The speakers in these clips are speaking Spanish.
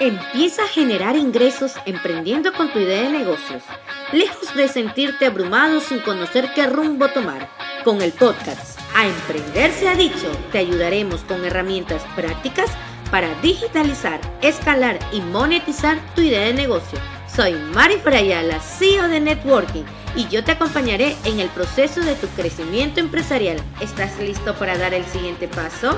Empieza a generar ingresos emprendiendo con tu idea de negocios, lejos de sentirte abrumado sin conocer qué rumbo tomar. Con el podcast A Emprender se ha dicho, te ayudaremos con herramientas prácticas para digitalizar, escalar y monetizar tu idea de negocio. Soy Mari Frayala, CEO de Networking, y yo te acompañaré en el proceso de tu crecimiento empresarial. ¿Estás listo para dar el siguiente paso?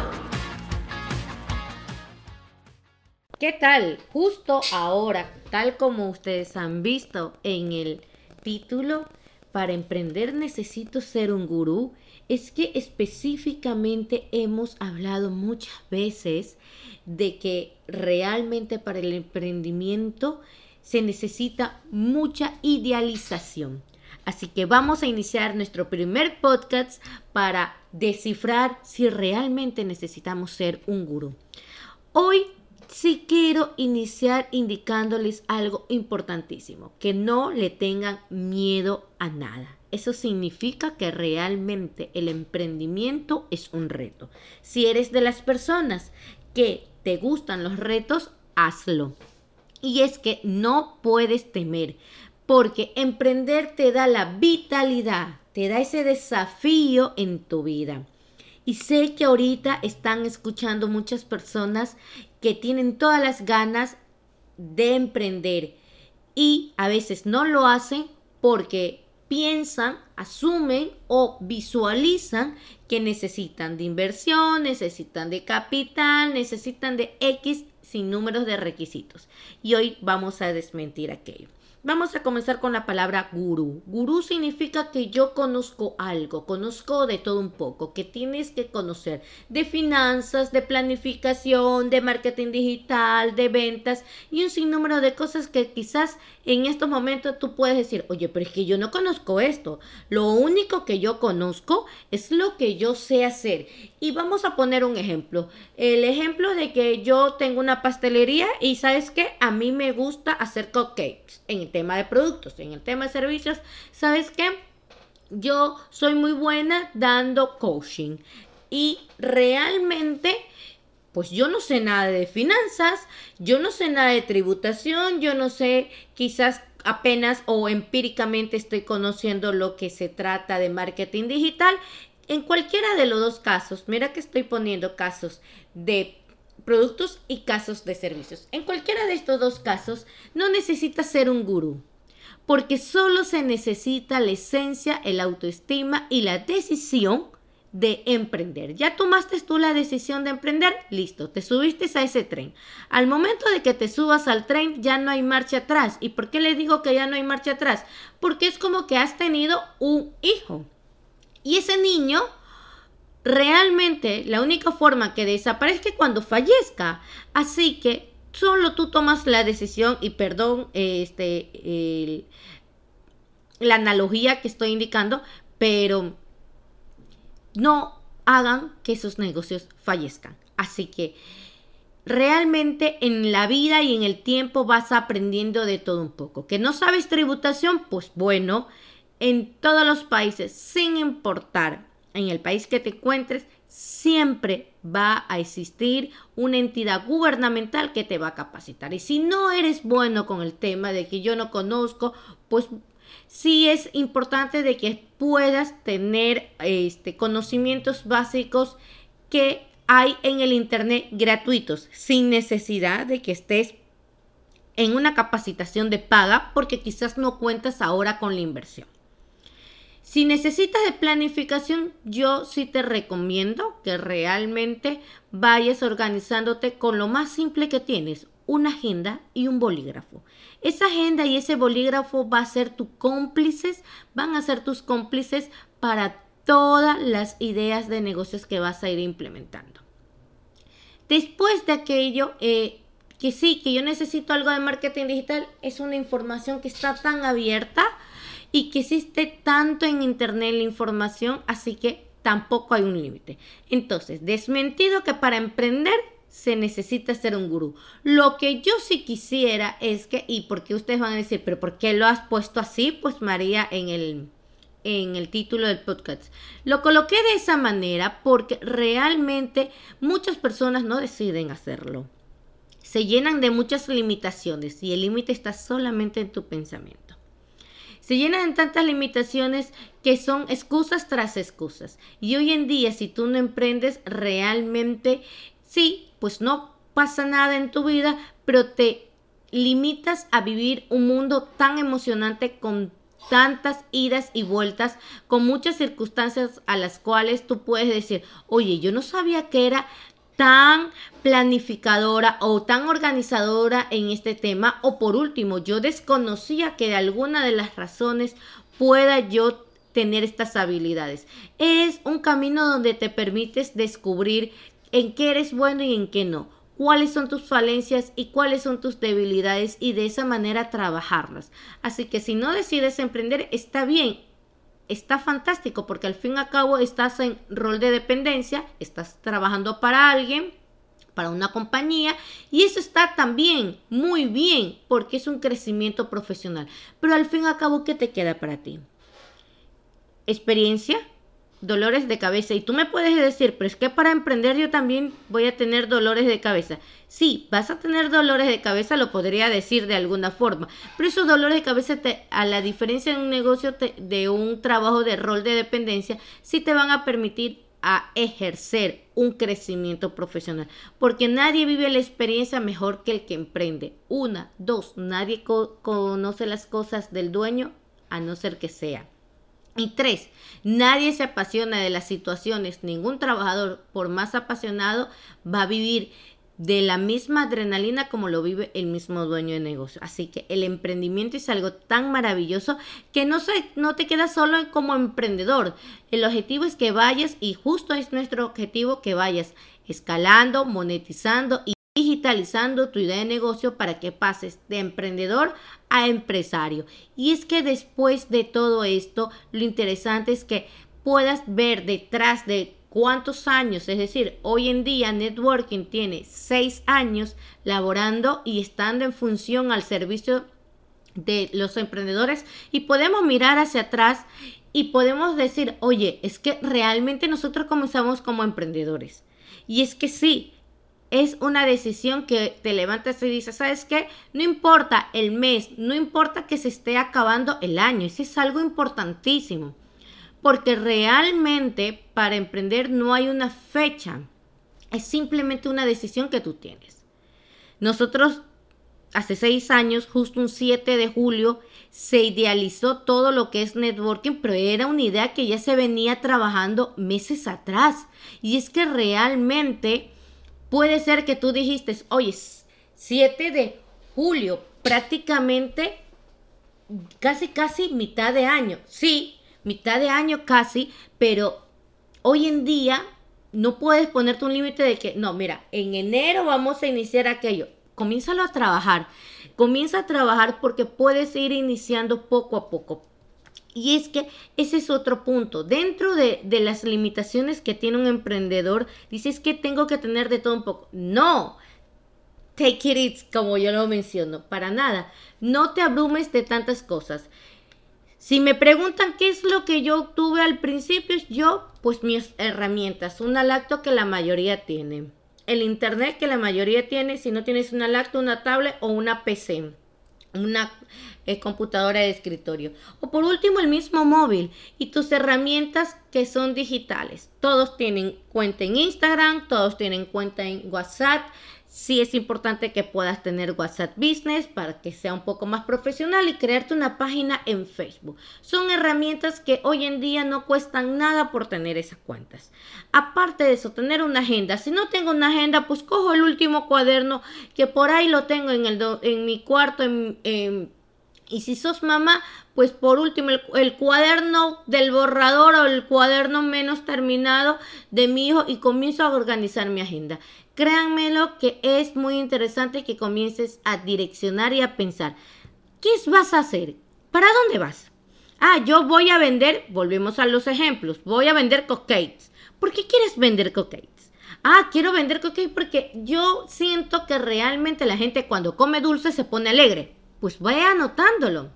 ¿Qué tal? Justo ahora, tal como ustedes han visto en el título, para emprender necesito ser un gurú, es que específicamente hemos hablado muchas veces de que realmente para el emprendimiento se necesita mucha idealización. Así que vamos a iniciar nuestro primer podcast para descifrar si realmente necesitamos ser un gurú. Hoy sí quiero iniciar indicándoles algo importantísimo, que no le tengan miedo a nada. Eso significa que realmente el emprendimiento es un reto. Si eres de las personas que te gustan los retos, hazlo. Y es que no puedes temer, porque emprender te da la vitalidad, te da ese desafío en tu vida. Y sé que ahorita están escuchando muchas personas que tienen todas las ganas de emprender y a veces no lo hacen porque piensan, asumen o visualizan que necesitan de inversión, necesitan de capital, necesitan de X sin números de requisitos. Y hoy vamos a desmentir aquello. Vamos a comenzar con la palabra gurú. Gurú significa que yo conozco algo, conozco de todo un poco, que tienes que conocer de finanzas, de planificación, de marketing digital, de ventas y un sinnúmero de cosas que quizás en estos momentos tú puedes decir, oye, pero es que yo no conozco esto. Lo único que yo conozco es lo que yo sé hacer. Y vamos a poner un ejemplo. El ejemplo de que yo tengo una pastelería y sabes que a mí me gusta hacer cupcakes en tema de productos, en el tema de servicios, ¿sabes qué? Yo soy muy buena dando coaching y realmente pues yo no sé nada de finanzas, yo no sé nada de tributación, yo no sé quizás apenas o empíricamente estoy conociendo lo que se trata de marketing digital. En cualquiera de los dos casos, mira que estoy poniendo casos de productos y casos de servicios. En cualquiera de estos dos casos, no necesitas ser un gurú, porque solo se necesita la esencia, el autoestima y la decisión de emprender. Ya tomaste tú la decisión de emprender, listo, te subiste a ese tren. Al momento de que te subas al tren, ya no hay marcha atrás. ¿Y por qué le digo que ya no hay marcha atrás? Porque es como que has tenido un hijo. Y ese niño realmente la única forma que desaparezca es cuando fallezca. Así que solo tú tomas la decisión y perdón este la analogía que estoy indicando, pero no hagan que esos negocios fallezcan. Así que realmente en la vida y en el tiempo vas aprendiendo de todo un poco. Que no sabes tributación, pues bueno, en todos los países, sin importar en el país que te encuentres, siempre va a existir una entidad gubernamental que te va a capacitar. Y si no eres bueno con el tema de que yo no conozco, pues sí es importante de que puedas tener este, conocimientos básicos que hay en el Internet gratuitos, sin necesidad de que estés en una capacitación de paga porque quizás no cuentas ahora con la inversión. Si necesitas de planificación, yo sí te recomiendo que realmente vayas organizándote con lo más simple que tienes, una agenda y un bolígrafo. Esa agenda y ese bolígrafo a ser cómplices, van a ser tus cómplices para todas las ideas de negocios que vas a ir implementando. Después de aquello, eh, que sí, que yo necesito algo de marketing digital, es una información que está tan abierta y que existe tanto en Internet la información, así que tampoco hay un límite. Entonces, desmentido que para emprender se necesita ser un gurú. Lo que yo sí quisiera es que, y porque ustedes van a decir, pero ¿por qué lo has puesto así? Pues María en el, en el título del podcast. Lo coloqué de esa manera porque realmente muchas personas no deciden hacerlo se llenan de muchas limitaciones y el límite está solamente en tu pensamiento. Se llenan de tantas limitaciones que son excusas tras excusas. Y hoy en día, si tú no emprendes realmente, sí, pues no pasa nada en tu vida, pero te limitas a vivir un mundo tan emocionante con tantas idas y vueltas, con muchas circunstancias a las cuales tú puedes decir, oye, yo no sabía que era tan planificadora o tan organizadora en este tema, o por último, yo desconocía que de alguna de las razones pueda yo tener estas habilidades. Es un camino donde te permites descubrir en qué eres bueno y en qué no cuáles son tus falencias y cuáles son tus debilidades y de esa manera trabajarlas. Así que si no decides emprender, está bien, está fantástico porque al fin y al cabo estás en rol de dependencia, estás trabajando para alguien, para una compañía y eso está también muy bien porque es un crecimiento profesional. Pero al fin y al cabo, ¿qué te queda para ti? Experiencia, dolores de cabeza. Y tú me puedes decir, pero es que para emprender yo también voy a tener dolores de cabeza. Sí, vas a tener dolores de cabeza, lo podría decir de alguna forma. Pero esos dolores de cabeza, te, a la diferencia de un negocio, de un trabajo de rol de dependencia, sí te van a permitir a ejercer un crecimiento profesional. Porque nadie vive la experiencia mejor que el que emprende. Una, dos, nadie conoce las cosas del dueño a no ser que sea y tres, nadie se apasiona de las situaciones, ningún trabajador, por más apasionado, va a vivir de la misma adrenalina como lo vive el mismo dueño de negocio. Así que el emprendimiento es algo tan maravilloso que no, se, no te quedas solo como emprendedor. El objetivo es que vayas, y justo es nuestro objetivo, que vayas escalando, monetizando y digitalizando tu idea de negocio para que pases de emprendedor a empresario. Y es que después de todo esto, lo interesante es que puedas ver detrás de cuántos años, es decir, hoy en día Networking tiene seis años laborando y estando en función al servicio de los emprendedores y podemos mirar hacia atrás y podemos decir, oye, es que realmente nosotros comenzamos como emprendedores. Y es que sí, es una decisión que te levantas y dices, ¿sabes qué? No importa el mes, no importa que se esté acabando el año, eso es algo importantísimo, porque realmente para emprender no hay una fecha, es simplemente una decisión que tú tienes. Nosotros hace seis años, justo un 7 de julio, se idealizó todo lo que es networking, pero era una idea que ya se venía trabajando meses atrás. Y es que realmente Puede ser que tú dijiste, oye, 7 de julio, prácticamente casi, casi mitad de año. Sí, mitad de año casi, pero hoy en día no puedes ponerte un límite de que, no, mira, en enero vamos a iniciar aquello. Comiénzalo a trabajar. Comienza a trabajar porque puedes ir iniciando poco a poco. Y es que ese es otro punto. Dentro de, las limitaciones que tiene un emprendedor, dices que tengo que tener de todo un poco. No, take it easy, como yo lo menciono, para nada. No te abrumes de tantas cosas. Si me preguntan qué es lo que yo obtuve al principio, yo, pues mis herramientas, una lacto que la mayoría tiene. El internet que la mayoría tiene, si no tienes una lacto, una tablet o una PC una eh, computadora de escritorio. O por último, el mismo móvil y tus herramientas que son digitales. Todos tienen cuenta en Instagram, todos tienen cuenta en WhatsApp, sí es importante que puedas tener WhatsApp Business para que sea un poco más profesional y crearte una página en Facebook. Son herramientas que hoy en día no cuestan nada por tener esas cuentas. Aparte de eso, tener una agenda. Si no tengo una agenda, pues cojo el último cuaderno que por ahí lo tengo en, el en mi cuarto, y si sos mamá, pues por último el, cuaderno del borrador o el cuaderno menos terminado de mi hijo y comienzo a organizar mi agenda. Créanmelo que es muy interesante que comiences a direccionar y a pensar, ¿qué vas a hacer? ¿Para dónde vas? Ah, yo voy a vender, volvemos a los ejemplos, voy a vender cupcakes. ¿Por qué quieres vender cupcakes? Ah, quiero vender cupcakes porque yo siento que realmente la gente cuando come dulce se pone alegre. Pues vaya anotándolo.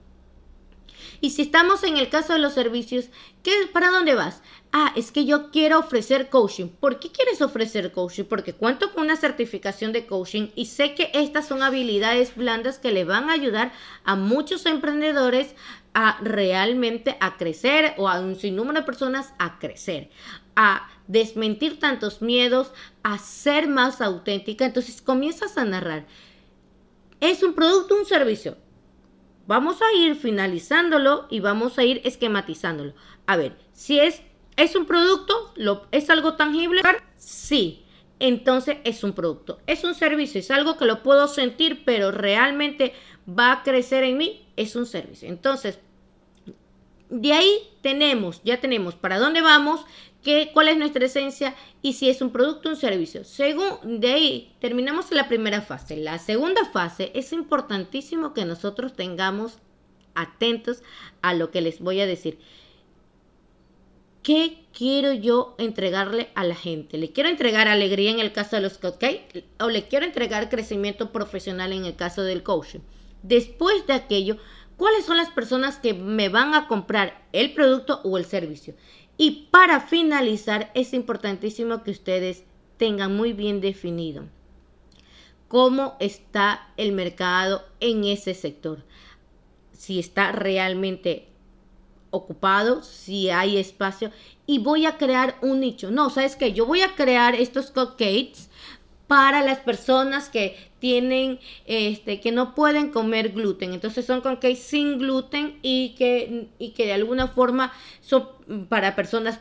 Y si estamos en el caso de los servicios, ¿qué, ¿para dónde vas? Ah, es que yo quiero ofrecer coaching. ¿Por qué quieres ofrecer coaching? Porque cuento con una certificación de coaching y sé que estas son habilidades blandas que le van a ayudar a muchos emprendedores a realmente a crecer o a un sinnúmero de personas a crecer, a desmentir tantos miedos, a ser más auténtica. Entonces comienzas a narrar. ¿Es un producto o un servicio? Vamos a ir finalizándolo y vamos a ir esquematizándolo. A ver, si es, es un producto, lo, ¿es algo tangible? Sí entonces es un producto. Es un servicio, es algo que lo puedo sentir, pero realmente va a crecer en mí, es un servicio. Entonces, de ahí tenemos, ya tenemos para dónde vamos, qué, cuál es nuestra esencia y si es un producto o un servicio. Según, de ahí terminamos la primera fase. La segunda fase es importantísimo que nosotros tengamos atentos a lo que les voy a decir. ¿Qué quiero yo entregarle a la gente? ¿Le quiero entregar alegría en el caso de los cupcakes o le quiero entregar crecimiento profesional en el caso del coaching? Después de aquello, ¿cuáles son las personas que me van a comprar el producto o el servicio? Y para finalizar, es importantísimo que ustedes tengan muy bien definido cómo está el mercado en ese sector. Si está realmente ocupado, si hay espacio y voy a crear un nicho. No, ¿sabes qué? Yo voy a crear estos cupcakes para las personas que tienen, este, que no pueden comer gluten. Entonces son cupcakes sin gluten y que, y que de alguna forma son para personas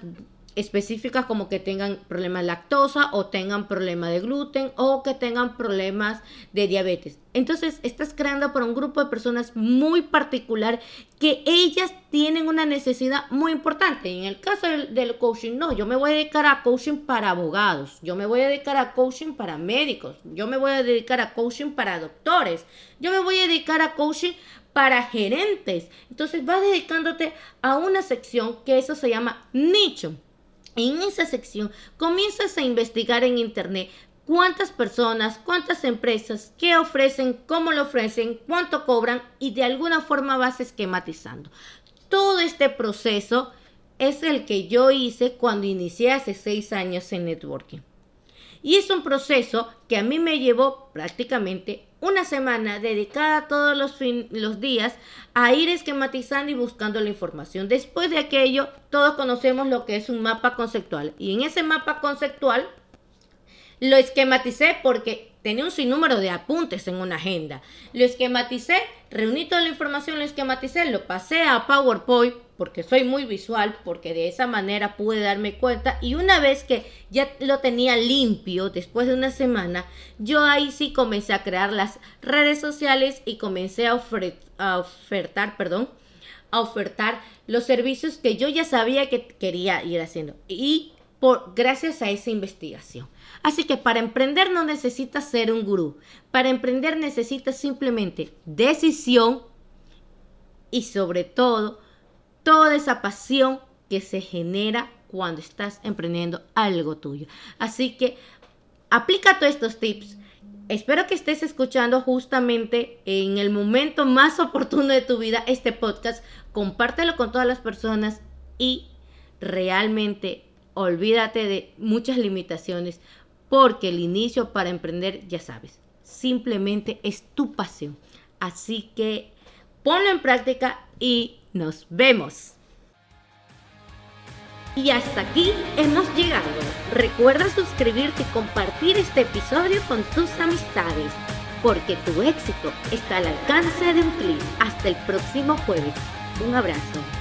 específicas como que tengan problemas de lactosa o tengan problemas de gluten o que tengan problemas de diabetes. Entonces estás creando para un grupo de personas muy particular que ellas tienen una necesidad muy importante. En el caso del, coaching, no, yo me voy a dedicar a coaching para abogados, yo me voy a dedicar a coaching para médicos, yo me voy a dedicar a coaching para doctores, yo me voy a dedicar a coaching para gerentes. Entonces vas dedicándote a una sección que eso se llama nicho. En esa sección comienzas a investigar en Internet cuántas personas, cuántas empresas, qué ofrecen, cómo lo ofrecen, cuánto cobran y de alguna forma vas esquematizando. Todo este proceso es el que yo hice cuando inicié hace seis años en networking. Y es un proceso que a mí me llevó prácticamente una semana dedicada todos los, los días a ir esquematizando y buscando la información. Después de aquello, todos conocemos lo que es un mapa conceptual. Y en ese mapa conceptual lo esquematicé porque tenía un sinnúmero de apuntes en una agenda. Lo esquematicé, reuní toda la información, lo esquematicé, lo pasé a PowerPoint porque soy muy visual, porque de esa manera pude darme cuenta y una vez que ya lo tenía limpio, después de una semana, yo ahí sí comencé a crear las redes sociales y comencé a, a ofertar, perdón, a ofertar los servicios que yo ya sabía que quería ir haciendo y por gracias a esa investigación. Así que para emprender no necesitas ser un gurú. Para emprender necesitas simplemente decisión y sobre todo toda esa pasión que se genera cuando estás emprendiendo algo tuyo. Así que aplica todos estos tips. Espero que estés escuchando justamente en el momento más oportuno de tu vida este podcast. Compártelo con todas las personas y realmente olvídate de muchas limitaciones porque el inicio para emprender, ya sabes, simplemente es tu pasión. Así que ponlo en práctica y nos vemos. Y hasta aquí hemos llegado. Recuerda suscribirte y compartir este episodio con tus amistades, porque tu éxito está al alcance de un clic. Hasta el próximo jueves. Un abrazo.